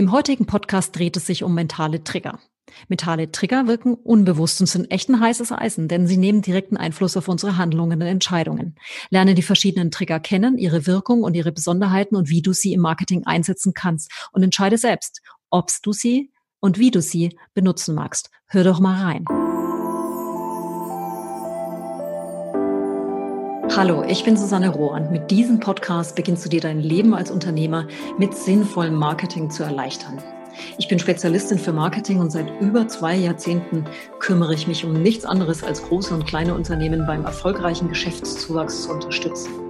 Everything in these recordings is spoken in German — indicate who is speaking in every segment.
Speaker 1: Im heutigen Podcast dreht es sich um mentale Trigger. Mentale Trigger wirken unbewusst und sind echt ein heißes Eisen, denn sie nehmen direkten Einfluss auf unsere Handlungen und Entscheidungen. Lerne die verschiedenen Trigger kennen, ihre Wirkung und ihre Besonderheiten und wie du sie im Marketing einsetzen kannst und entscheide selbst, ob du sie und wie du sie benutzen magst. Hör doch mal rein. Hallo, ich bin Susanne Rohr mit diesem Podcast beginnst du dir dein Leben als Unternehmer mit sinnvollem Marketing zu erleichtern. Ich bin Spezialistin für Marketing und seit über zwei Jahrzehnten kümmere ich mich um nichts anderes als große und kleine Unternehmen beim erfolgreichen Geschäftszuwachs zu unterstützen.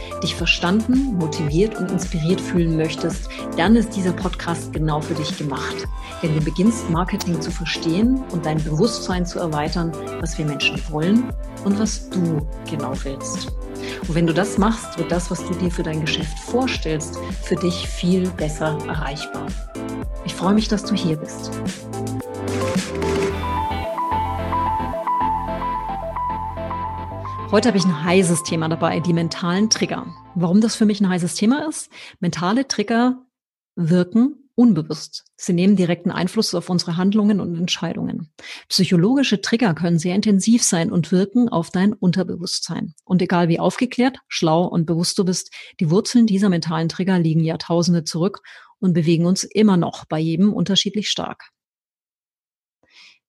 Speaker 1: dich verstanden, motiviert und inspiriert fühlen möchtest, dann ist dieser Podcast genau für dich gemacht. Denn du beginnst Marketing zu verstehen und dein Bewusstsein zu erweitern, was wir Menschen wollen und was du genau willst. Und wenn du das machst, wird das, was du dir für dein Geschäft vorstellst, für dich viel besser erreichbar. Ich freue mich, dass du hier bist. Heute habe ich ein heißes Thema dabei, die mentalen Trigger. Warum das für mich ein heißes Thema ist? Mentale Trigger wirken unbewusst. Sie nehmen direkten Einfluss auf unsere Handlungen und Entscheidungen. Psychologische Trigger können sehr intensiv sein und wirken auf dein Unterbewusstsein. Und egal wie aufgeklärt, schlau und bewusst du bist, die Wurzeln dieser mentalen Trigger liegen Jahrtausende zurück und bewegen uns immer noch bei jedem unterschiedlich stark.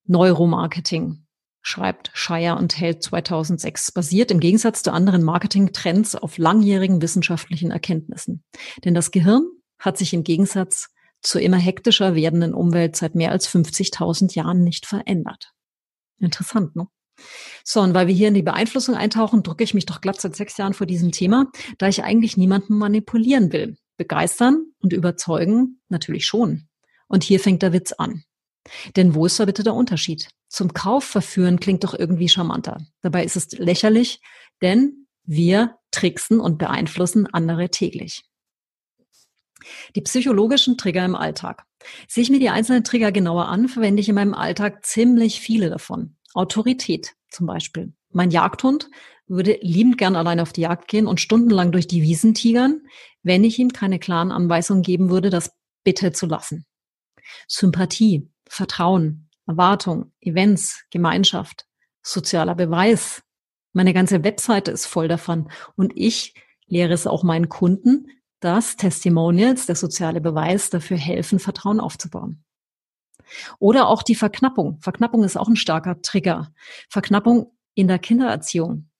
Speaker 1: Neuromarketing schreibt Shire und Held 2006, basiert im Gegensatz zu anderen Marketing-Trends auf langjährigen wissenschaftlichen Erkenntnissen. Denn das Gehirn hat sich im Gegensatz zur immer hektischer werdenden Umwelt seit mehr als 50.000 Jahren nicht verändert. Interessant, ne? So, und weil wir hier in die Beeinflussung eintauchen, drücke ich mich doch glatt seit sechs Jahren vor diesem Thema, da ich eigentlich niemanden manipulieren will. Begeistern und überzeugen natürlich schon. Und hier fängt der Witz an. Denn wo ist da bitte der Unterschied? Zum Kauf verführen klingt doch irgendwie charmanter. Dabei ist es lächerlich, denn wir tricksen und beeinflussen andere täglich. Die psychologischen Trigger im Alltag. Sehe ich mir die einzelnen Trigger genauer an, verwende ich in meinem Alltag ziemlich viele davon. Autorität zum Beispiel. Mein Jagdhund würde liebend gern allein auf die Jagd gehen und stundenlang durch die Wiesen tigern, wenn ich ihm keine klaren Anweisungen geben würde, das bitte zu lassen. Sympathie. Vertrauen, Erwartung, Events, Gemeinschaft, sozialer Beweis. Meine ganze Webseite ist voll davon. Und ich lehre es auch meinen Kunden, dass Testimonials, der soziale Beweis, dafür helfen, Vertrauen aufzubauen. Oder auch die Verknappung. Verknappung ist auch ein starker Trigger. Verknappung in der Kindererziehung.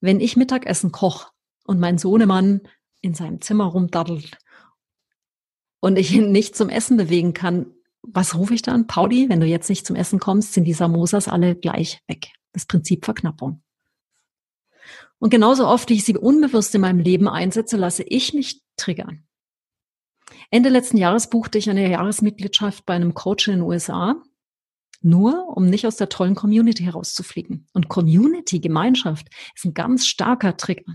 Speaker 1: Wenn ich Mittagessen koche und mein Sohnemann in seinem Zimmer rumdaddelt und ich ihn nicht zum Essen bewegen kann, was rufe ich dann? Pauli, wenn du jetzt nicht zum Essen kommst, sind die Samosas alle gleich weg. Das Prinzip Verknappung. Und genauso oft, wie ich sie unbewusst in meinem Leben einsetze, lasse ich mich triggern. Ende letzten Jahres buchte ich eine Jahresmitgliedschaft bei einem Coach in den USA, nur um nicht aus der tollen Community herauszufliegen. Und Community, Gemeinschaft, ist ein ganz starker Trigger.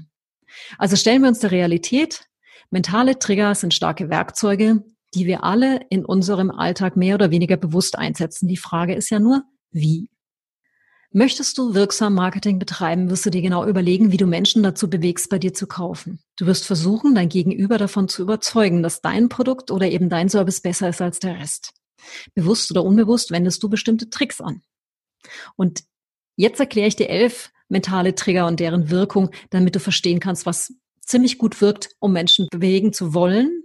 Speaker 1: Also stellen wir uns der Realität. Mentale Trigger sind starke Werkzeuge, die wir alle in unserem Alltag mehr oder weniger bewusst einsetzen. Die Frage ist ja nur, wie? Möchtest du wirksam Marketing betreiben, wirst du dir genau überlegen, wie du Menschen dazu bewegst, bei dir zu kaufen. Du wirst versuchen, dein Gegenüber davon zu überzeugen, dass dein Produkt oder eben dein Service besser ist als der Rest. Bewusst oder unbewusst wendest du bestimmte Tricks an. Und jetzt erkläre ich dir elf mentale Trigger und deren Wirkung, damit du verstehen kannst, was ziemlich gut wirkt, um Menschen bewegen zu wollen,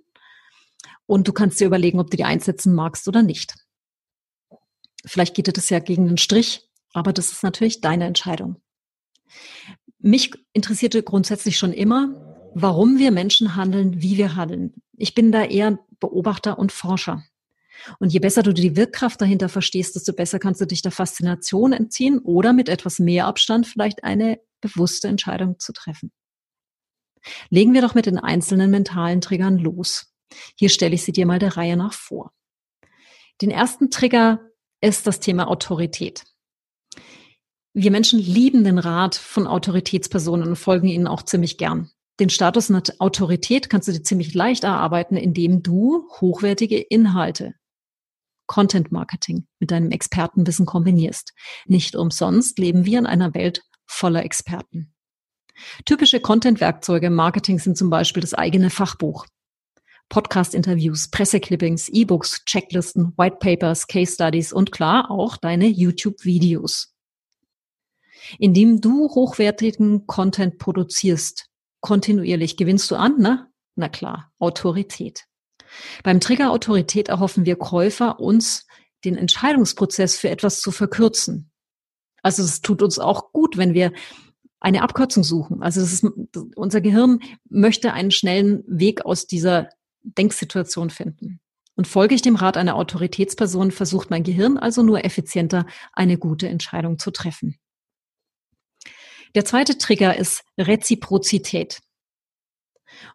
Speaker 1: und du kannst dir überlegen, ob du die einsetzen magst oder nicht. Vielleicht geht dir das ja gegen den Strich, aber das ist natürlich deine Entscheidung. Mich interessierte grundsätzlich schon immer, warum wir Menschen handeln, wie wir handeln. Ich bin da eher Beobachter und Forscher. Und je besser du die Wirkkraft dahinter verstehst, desto besser kannst du dich der Faszination entziehen oder mit etwas mehr Abstand vielleicht eine bewusste Entscheidung zu treffen. Legen wir doch mit den einzelnen mentalen Triggern los. Hier stelle ich sie dir mal der Reihe nach vor. Den ersten Trigger ist das Thema Autorität. Wir Menschen lieben den Rat von Autoritätspersonen und folgen ihnen auch ziemlich gern. Den Status einer Autorität kannst du dir ziemlich leicht erarbeiten, indem du hochwertige Inhalte, Content Marketing mit deinem Expertenwissen kombinierst. Nicht umsonst leben wir in einer Welt voller Experten. Typische Content-Werkzeuge im Marketing sind zum Beispiel das eigene Fachbuch, Podcast-Interviews, Presseclippings, E-Books, Checklisten, White Papers, Case Studies und klar auch deine YouTube-Videos. Indem du hochwertigen Content produzierst, kontinuierlich gewinnst du an, ne? Na klar, Autorität. Beim Trigger Autorität erhoffen wir Käufer, uns den Entscheidungsprozess für etwas zu verkürzen. Also es tut uns auch gut, wenn wir eine Abkürzung suchen. Also ist, unser Gehirn möchte einen schnellen Weg aus dieser Denksituation finden. Und folge ich dem Rat einer Autoritätsperson, versucht mein Gehirn also nur effizienter eine gute Entscheidung zu treffen. Der zweite Trigger ist Reziprozität.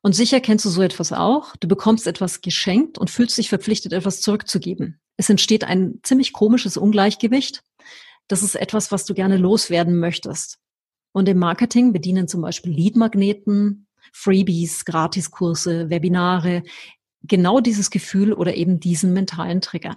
Speaker 1: Und sicher kennst du so etwas auch. Du bekommst etwas geschenkt und fühlst dich verpflichtet, etwas zurückzugeben. Es entsteht ein ziemlich komisches Ungleichgewicht. Das ist etwas, was du gerne loswerden möchtest. Und im Marketing bedienen zum Beispiel Leadmagneten, Freebies, Gratiskurse, Webinare genau dieses Gefühl oder eben diesen mentalen Trigger.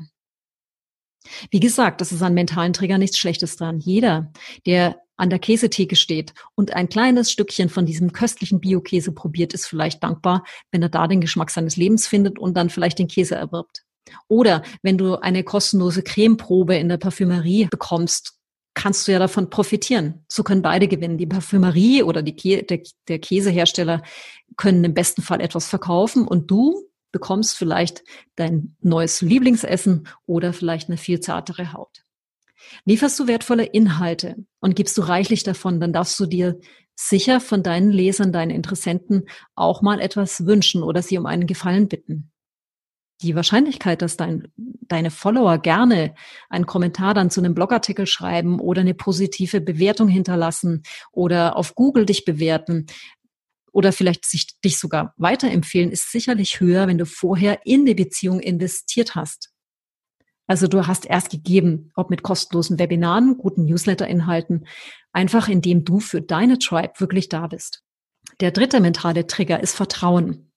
Speaker 1: Wie gesagt, das ist an mentalen Trigger nichts Schlechtes dran. Jeder, der an der Käsetheke steht und ein kleines Stückchen von diesem köstlichen Bio-Käse probiert, ist vielleicht dankbar, wenn er da den Geschmack seines Lebens findet und dann vielleicht den Käse erwirbt. Oder wenn du eine kostenlose Cremeprobe in der Parfümerie bekommst, kannst du ja davon profitieren. So können beide gewinnen. Die Parfümerie oder die Kä der, der Käsehersteller können im besten Fall etwas verkaufen und du bekommst vielleicht dein neues Lieblingsessen oder vielleicht eine viel zartere Haut. Lieferst du wertvolle Inhalte und gibst du reichlich davon, dann darfst du dir sicher von deinen Lesern, deinen Interessenten auch mal etwas wünschen oder sie um einen Gefallen bitten. Die Wahrscheinlichkeit, dass dein, deine Follower gerne einen Kommentar dann zu einem Blogartikel schreiben oder eine positive Bewertung hinterlassen oder auf Google dich bewerten oder vielleicht sich dich sogar weiterempfehlen, ist sicherlich höher, wenn du vorher in die Beziehung investiert hast. Also du hast erst gegeben, ob mit kostenlosen Webinaren, guten Newsletter-Inhalten, einfach indem du für deine Tribe wirklich da bist. Der dritte mentale Trigger ist Vertrauen.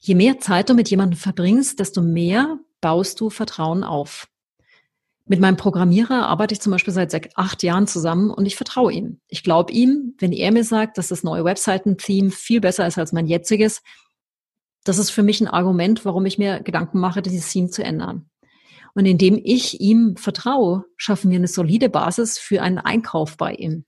Speaker 1: Je mehr Zeit du mit jemandem verbringst, desto mehr baust du Vertrauen auf. Mit meinem Programmierer arbeite ich zum Beispiel seit acht Jahren zusammen und ich vertraue ihm. Ich glaube ihm, wenn er mir sagt, dass das neue Webseiten-Theme viel besser ist als mein jetziges, das ist für mich ein Argument, warum ich mir Gedanken mache, dieses Theme zu ändern. Und indem ich ihm vertraue, schaffen wir eine solide Basis für einen Einkauf bei ihm.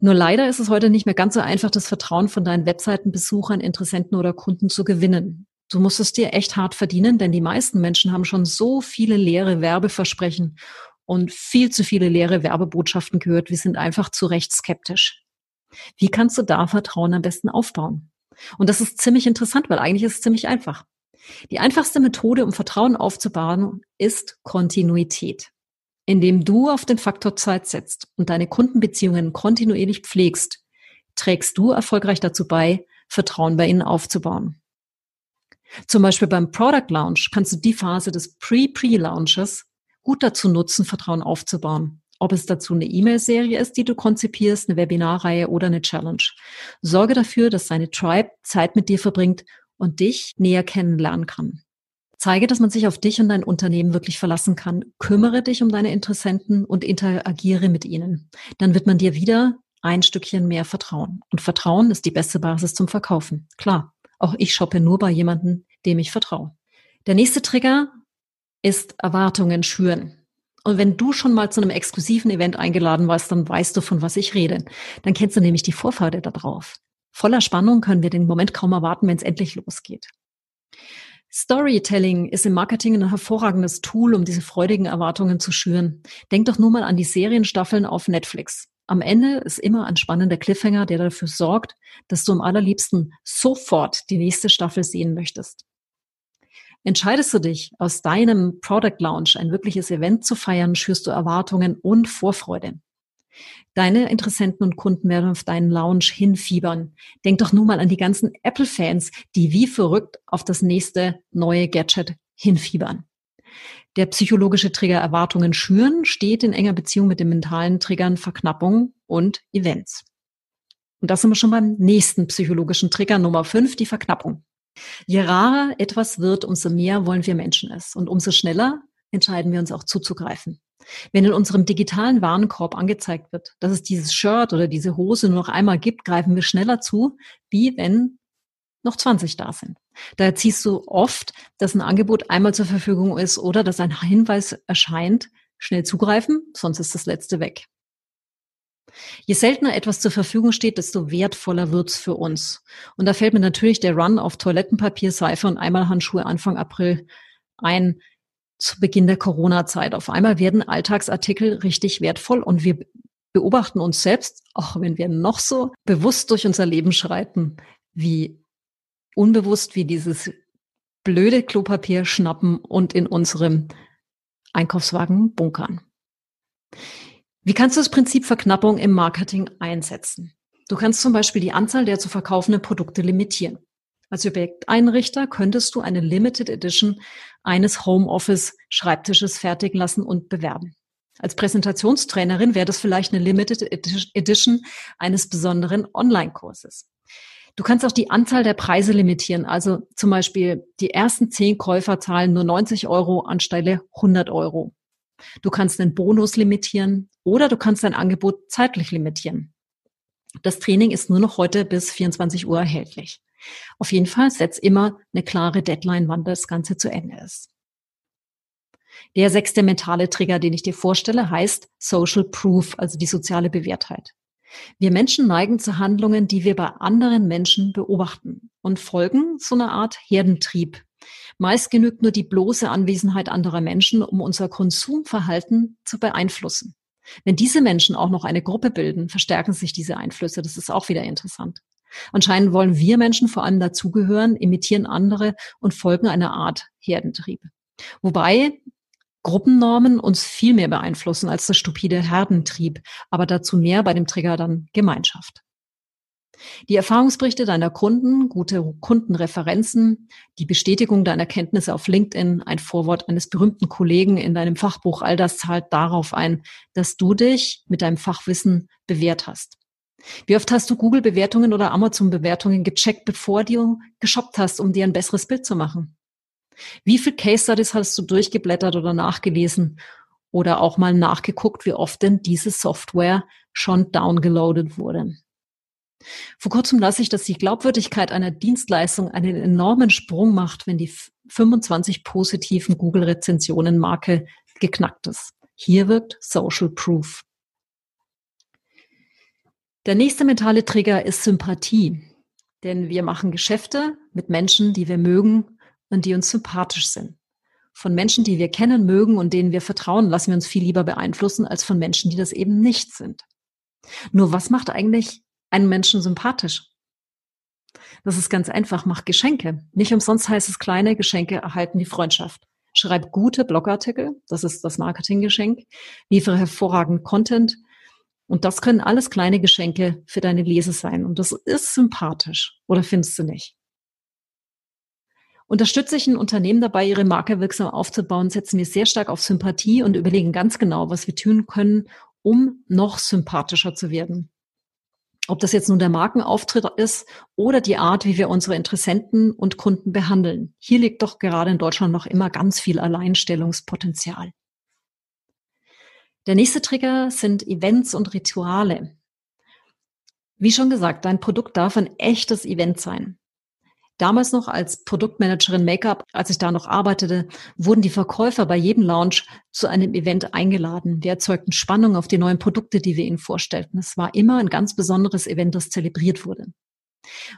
Speaker 1: Nur leider ist es heute nicht mehr ganz so einfach, das Vertrauen von deinen Webseitenbesuchern, Interessenten oder Kunden zu gewinnen. Du musst es dir echt hart verdienen, denn die meisten Menschen haben schon so viele leere Werbeversprechen und viel zu viele leere Werbebotschaften gehört. Wir sind einfach zu Recht skeptisch. Wie kannst du da Vertrauen am besten aufbauen? Und das ist ziemlich interessant, weil eigentlich ist es ziemlich einfach. Die einfachste Methode, um Vertrauen aufzubauen, ist Kontinuität. Indem du auf den Faktor Zeit setzt und deine Kundenbeziehungen kontinuierlich pflegst, trägst du erfolgreich dazu bei, Vertrauen bei ihnen aufzubauen. Zum Beispiel beim Product Launch kannst du die Phase des Pre-Pre-Launches gut dazu nutzen, Vertrauen aufzubauen. Ob es dazu eine E-Mail-Serie ist, die du konzipierst, eine Webinarreihe oder eine Challenge. Sorge dafür, dass deine Tribe Zeit mit dir verbringt und dich näher kennenlernen kann. Zeige, dass man sich auf dich und dein Unternehmen wirklich verlassen kann. Kümmere dich um deine Interessenten und interagiere mit ihnen. Dann wird man dir wieder ein Stückchen mehr vertrauen. Und Vertrauen ist die beste Basis zum Verkaufen. Klar, auch ich shoppe nur bei jemandem, dem ich vertraue. Der nächste Trigger ist Erwartungen schüren. Und wenn du schon mal zu einem exklusiven Event eingeladen warst, dann weißt du, von was ich rede. Dann kennst du nämlich die Vorfreude darauf. Voller Spannung können wir den Moment kaum erwarten, wenn es endlich losgeht. Storytelling ist im Marketing ein hervorragendes Tool, um diese freudigen Erwartungen zu schüren. Denk doch nur mal an die Serienstaffeln auf Netflix. Am Ende ist immer ein spannender Cliffhanger, der dafür sorgt, dass du am allerliebsten sofort die nächste Staffel sehen möchtest. Entscheidest du dich, aus deinem Product Launch ein wirkliches Event zu feiern, schürst du Erwartungen und Vorfreude. Deine Interessenten und Kunden werden auf deinen Lounge hinfiebern. Denk doch nur mal an die ganzen Apple-Fans, die wie verrückt auf das nächste neue Gadget hinfiebern. Der psychologische Trigger Erwartungen schüren steht in enger Beziehung mit den mentalen Triggern Verknappung und Events. Und das sind wir schon beim nächsten psychologischen Trigger Nummer fünf, die Verknappung. Je rarer etwas wird, umso mehr wollen wir Menschen es. Und umso schneller entscheiden wir uns auch zuzugreifen. Wenn in unserem digitalen Warenkorb angezeigt wird, dass es dieses Shirt oder diese Hose nur noch einmal gibt, greifen wir schneller zu, wie wenn noch 20 da sind. Daher ziehst du oft, dass ein Angebot einmal zur Verfügung ist oder dass ein Hinweis erscheint, schnell zugreifen, sonst ist das letzte weg. Je seltener etwas zur Verfügung steht, desto wertvoller wird's für uns. Und da fällt mir natürlich der Run auf Toilettenpapier, Seife und Einmalhandschuhe Anfang April ein zu Beginn der Corona-Zeit. Auf einmal werden Alltagsartikel richtig wertvoll und wir beobachten uns selbst, auch wenn wir noch so bewusst durch unser Leben schreiten, wie unbewusst wir dieses blöde Klopapier schnappen und in unserem Einkaufswagen bunkern. Wie kannst du das Prinzip Verknappung im Marketing einsetzen? Du kannst zum Beispiel die Anzahl der zu verkaufenden Produkte limitieren. Als Objekteinrichter könntest du eine Limited Edition eines Homeoffice Schreibtisches fertigen lassen und bewerben. Als Präsentationstrainerin wäre das vielleicht eine Limited Edition eines besonderen Online-Kurses. Du kannst auch die Anzahl der Preise limitieren. Also zum Beispiel die ersten zehn Käufer zahlen nur 90 Euro anstelle 100 Euro. Du kannst den Bonus limitieren oder du kannst dein Angebot zeitlich limitieren. Das Training ist nur noch heute bis 24 Uhr erhältlich. Auf jeden Fall setz immer eine klare Deadline, wann das Ganze zu Ende ist. Der sechste mentale Trigger, den ich dir vorstelle, heißt Social Proof, also die soziale Bewährtheit. Wir Menschen neigen zu Handlungen, die wir bei anderen Menschen beobachten und folgen so einer Art Herdentrieb. Meist genügt nur die bloße Anwesenheit anderer Menschen, um unser Konsumverhalten zu beeinflussen. Wenn diese Menschen auch noch eine Gruppe bilden, verstärken sich diese Einflüsse. Das ist auch wieder interessant. Anscheinend wollen wir Menschen vor allem dazugehören, imitieren andere und folgen einer Art Herdentrieb. Wobei Gruppennormen uns viel mehr beeinflussen als das stupide Herdentrieb, aber dazu mehr bei dem Trigger dann Gemeinschaft. Die Erfahrungsberichte deiner Kunden, gute Kundenreferenzen, die Bestätigung deiner Kenntnisse auf LinkedIn, ein Vorwort eines berühmten Kollegen in deinem Fachbuch, all das zahlt darauf ein, dass du dich mit deinem Fachwissen bewährt hast. Wie oft hast du Google-Bewertungen oder Amazon-Bewertungen gecheckt, bevor du geshoppt hast, um dir ein besseres Bild zu machen? Wie viel Case Studies hast du durchgeblättert oder nachgelesen oder auch mal nachgeguckt, wie oft denn diese Software schon downgeloadet wurde? Vor kurzem las ich, dass die Glaubwürdigkeit einer Dienstleistung einen enormen Sprung macht, wenn die 25 positiven Google-Rezensionen Marke geknackt ist. Hier wirkt Social Proof. Der nächste mentale Trigger ist Sympathie. Denn wir machen Geschäfte mit Menschen, die wir mögen und die uns sympathisch sind. Von Menschen, die wir kennen, mögen und denen wir vertrauen, lassen wir uns viel lieber beeinflussen als von Menschen, die das eben nicht sind. Nur was macht eigentlich einen Menschen sympathisch? Das ist ganz einfach, mach Geschenke. Nicht umsonst heißt es, kleine Geschenke erhalten die Freundschaft. Schreib gute Blogartikel, das ist das Marketinggeschenk. Liefere hervorragend Content. Und das können alles kleine Geschenke für deine Leser sein. Und das ist sympathisch. Oder findest du nicht? Unterstütze ich ein Unternehmen dabei, ihre Marke wirksam aufzubauen, setzen wir sehr stark auf Sympathie und überlegen ganz genau, was wir tun können, um noch sympathischer zu werden. Ob das jetzt nun der Markenauftritt ist oder die Art, wie wir unsere Interessenten und Kunden behandeln. Hier liegt doch gerade in Deutschland noch immer ganz viel Alleinstellungspotenzial. Der nächste Trigger sind Events und Rituale. Wie schon gesagt, dein Produkt darf ein echtes Event sein. Damals noch als Produktmanagerin Make-up, als ich da noch arbeitete, wurden die Verkäufer bei jedem Launch zu einem Event eingeladen. Wir erzeugten Spannung auf die neuen Produkte, die wir ihnen vorstellten. Es war immer ein ganz besonderes Event, das zelebriert wurde.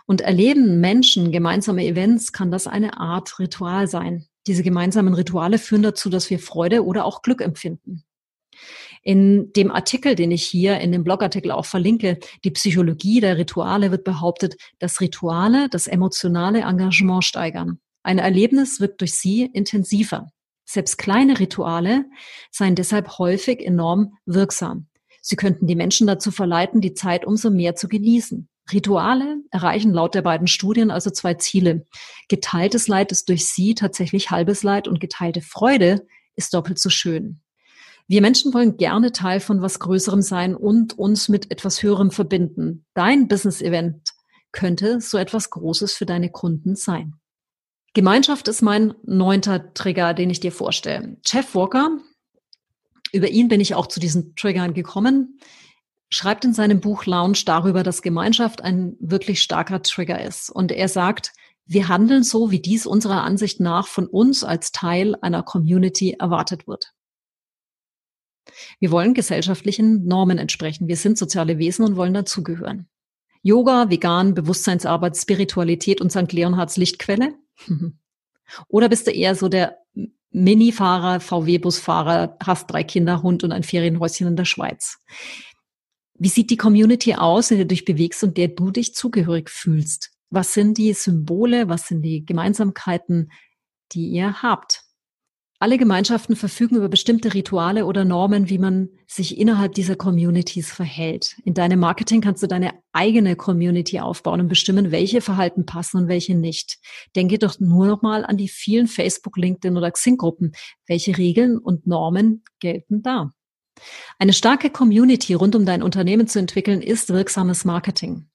Speaker 1: Und erleben Menschen gemeinsame Events, kann das eine Art Ritual sein. Diese gemeinsamen Rituale führen dazu, dass wir Freude oder auch Glück empfinden. In dem Artikel, den ich hier in dem Blogartikel auch verlinke, die Psychologie der Rituale wird behauptet, dass Rituale das emotionale Engagement steigern. Ein Erlebnis wirkt durch sie intensiver. Selbst kleine Rituale seien deshalb häufig enorm wirksam. Sie könnten die Menschen dazu verleiten, die Zeit umso mehr zu genießen. Rituale erreichen laut der beiden Studien also zwei Ziele. Geteiltes Leid ist durch sie tatsächlich halbes Leid und geteilte Freude ist doppelt so schön. Wir Menschen wollen gerne Teil von was Größerem sein und uns mit etwas Höherem verbinden. Dein Business-Event könnte so etwas Großes für deine Kunden sein. Gemeinschaft ist mein neunter Trigger, den ich dir vorstelle. Jeff Walker, über ihn bin ich auch zu diesen Triggern gekommen, schreibt in seinem Buch Lounge darüber, dass Gemeinschaft ein wirklich starker Trigger ist. Und er sagt, wir handeln so, wie dies unserer Ansicht nach von uns als Teil einer Community erwartet wird. Wir wollen gesellschaftlichen Normen entsprechen. Wir sind soziale Wesen und wollen dazugehören. Yoga, Vegan, Bewusstseinsarbeit, Spiritualität und St. Leonhards Lichtquelle? Oder bist du eher so der Mini-Fahrer, VW-Busfahrer, hast drei Kinder, Hund und ein Ferienhäuschen in der Schweiz? Wie sieht die Community aus, in der du dich bewegst und der du dich zugehörig fühlst? Was sind die Symbole, was sind die Gemeinsamkeiten, die ihr habt? Alle Gemeinschaften verfügen über bestimmte Rituale oder Normen, wie man sich innerhalb dieser Communities verhält. In deinem Marketing kannst du deine eigene Community aufbauen und bestimmen, welche Verhalten passen und welche nicht. Denke doch nur noch mal an die vielen Facebook, LinkedIn oder Xing-Gruppen. Welche Regeln und Normen gelten da? Eine starke Community rund um dein Unternehmen zu entwickeln, ist wirksames Marketing.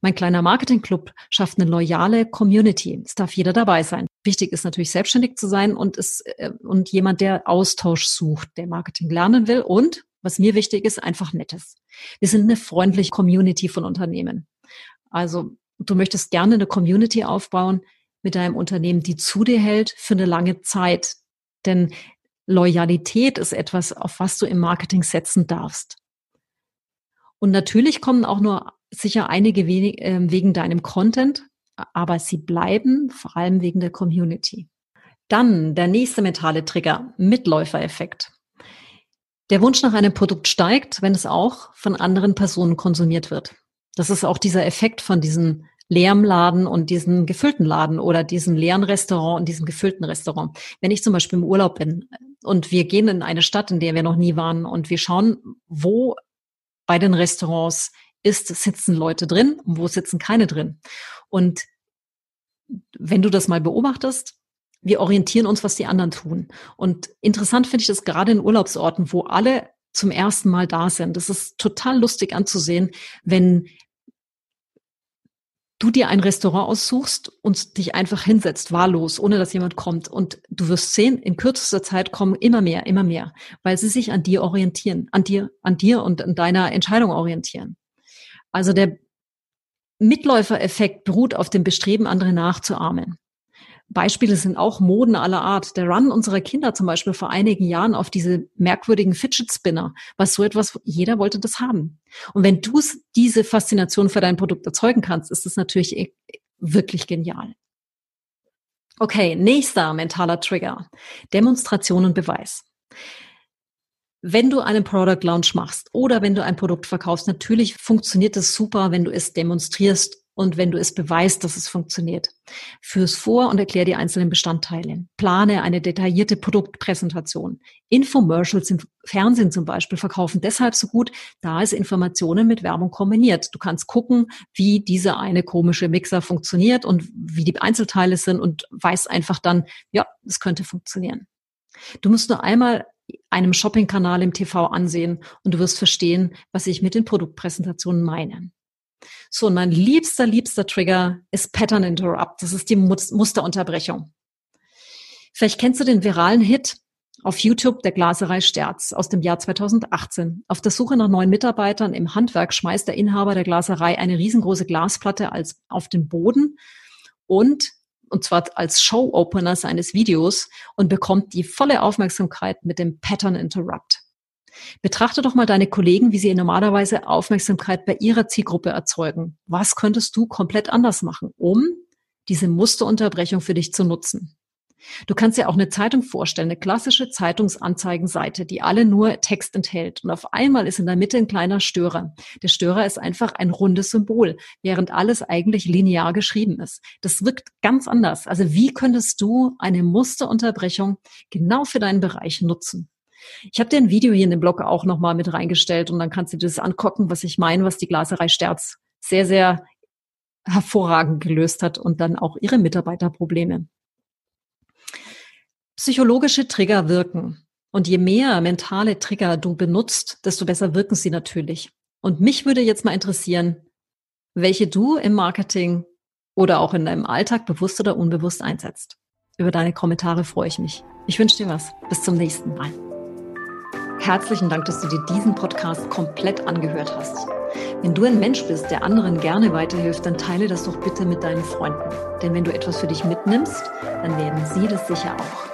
Speaker 1: Mein kleiner Marketingclub schafft eine loyale Community. Es darf jeder dabei sein. Wichtig ist natürlich selbstständig zu sein und es, äh, und jemand, der Austausch sucht, der Marketing lernen will und was mir wichtig ist, einfach nettes. Wir sind eine freundliche Community von Unternehmen. Also du möchtest gerne eine Community aufbauen mit deinem Unternehmen, die zu dir hält für eine lange Zeit. Denn Loyalität ist etwas, auf was du im Marketing setzen darfst. Und natürlich kommen auch nur sicher einige wenig, äh, wegen deinem Content, aber sie bleiben vor allem wegen der Community. Dann der nächste mentale Trigger, Mitläufereffekt. Der Wunsch nach einem Produkt steigt, wenn es auch von anderen Personen konsumiert wird. Das ist auch dieser Effekt von diesem leeren Laden und diesem gefüllten Laden oder diesem leeren Restaurant und diesem gefüllten Restaurant. Wenn ich zum Beispiel im Urlaub bin und wir gehen in eine Stadt, in der wir noch nie waren und wir schauen, wo bei den Restaurants ist, sitzen Leute drin und wo sitzen keine drin. Und wenn du das mal beobachtest, wir orientieren uns, was die anderen tun. Und interessant finde ich das gerade in Urlaubsorten, wo alle zum ersten Mal da sind. Das ist total lustig anzusehen, wenn du dir ein Restaurant aussuchst und dich einfach hinsetzt, wahllos, ohne dass jemand kommt. Und du wirst sehen, in kürzester Zeit kommen immer mehr, immer mehr, weil sie sich an dir orientieren, an dir, an dir und an deiner Entscheidung orientieren. Also der Mitläufereffekt beruht auf dem Bestreben, andere nachzuahmen. Beispiele sind auch Moden aller Art. Der Run unserer Kinder zum Beispiel vor einigen Jahren auf diese merkwürdigen Fidget Spinner, was so etwas, jeder wollte das haben. Und wenn du diese Faszination für dein Produkt erzeugen kannst, ist das natürlich e-, wirklich genial. Okay, nächster mentaler Trigger. Demonstration und Beweis wenn du einen Product Launch machst oder wenn du ein Produkt verkaufst, natürlich funktioniert es super, wenn du es demonstrierst und wenn du es beweist, dass es funktioniert. Führ's vor und erklär die einzelnen Bestandteile. Plane eine detaillierte Produktpräsentation. Infomercials im Fernsehen zum Beispiel verkaufen deshalb so gut, da es Informationen mit Werbung kombiniert. Du kannst gucken, wie dieser eine komische Mixer funktioniert und wie die Einzelteile sind und weißt einfach dann, ja, es könnte funktionieren. Du musst nur einmal einem Shopping-Kanal im TV ansehen und du wirst verstehen, was ich mit den Produktpräsentationen meine. So, und mein liebster, liebster Trigger ist Pattern Interrupt. Das ist die Musterunterbrechung. Vielleicht kennst du den viralen Hit auf YouTube der Glaserei Sterz aus dem Jahr 2018. Auf der Suche nach neuen Mitarbeitern im Handwerk schmeißt der Inhaber der Glaserei eine riesengroße Glasplatte als auf den Boden und und zwar als Show-Opener seines Videos und bekommt die volle Aufmerksamkeit mit dem Pattern Interrupt. Betrachte doch mal deine Kollegen, wie sie normalerweise Aufmerksamkeit bei ihrer Zielgruppe erzeugen. Was könntest du komplett anders machen, um diese Musterunterbrechung für dich zu nutzen? Du kannst dir auch eine Zeitung vorstellen, eine klassische Zeitungsanzeigenseite, die alle nur Text enthält. Und auf einmal ist in der Mitte ein kleiner Störer. Der Störer ist einfach ein rundes Symbol, während alles eigentlich linear geschrieben ist. Das wirkt ganz anders. Also wie könntest du eine Musterunterbrechung genau für deinen Bereich nutzen? Ich habe dir ein Video hier in dem Blog auch nochmal mit reingestellt und dann kannst du dir das angucken, was ich meine, was die Glaserei Sterz sehr, sehr hervorragend gelöst hat und dann auch ihre Mitarbeiterprobleme. Psychologische Trigger wirken. Und je mehr mentale Trigger du benutzt, desto besser wirken sie natürlich. Und mich würde jetzt mal interessieren, welche du im Marketing oder auch in deinem Alltag bewusst oder unbewusst einsetzt. Über deine Kommentare freue ich mich. Ich wünsche dir was. Bis zum nächsten Mal. Herzlichen Dank, dass du dir diesen Podcast komplett angehört hast. Wenn du ein Mensch bist, der anderen gerne weiterhilft, dann teile das doch bitte mit deinen Freunden. Denn wenn du etwas für dich mitnimmst, dann werden sie das sicher auch.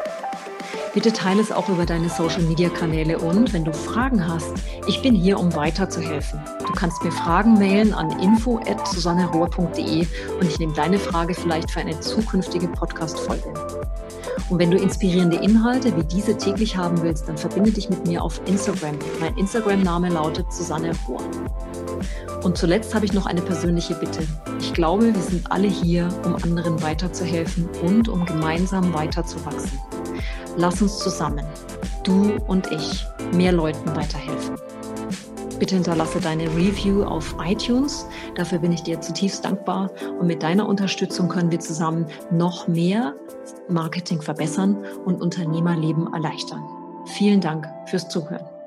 Speaker 1: Bitte teile es auch über deine Social-Media-Kanäle und wenn du Fragen hast, ich bin hier, um weiterzuhelfen. Du kannst mir Fragen mailen an info.susannerohr.de und ich nehme deine Frage vielleicht für eine zukünftige Podcast-Folge. Und wenn du inspirierende Inhalte wie diese täglich haben willst, dann verbinde dich mit mir auf Instagram. Mein Instagram-Name lautet Susanne Rohr. Und zuletzt habe ich noch eine persönliche Bitte. Ich glaube, wir sind alle hier, um anderen weiterzuhelfen und um gemeinsam weiterzuwachsen. Lass uns zusammen, du und ich, mehr Leuten weiterhelfen. Bitte hinterlasse deine Review auf iTunes. Dafür bin ich dir zutiefst dankbar. Und mit deiner Unterstützung können wir zusammen noch mehr Marketing verbessern und Unternehmerleben erleichtern. Vielen Dank fürs Zuhören.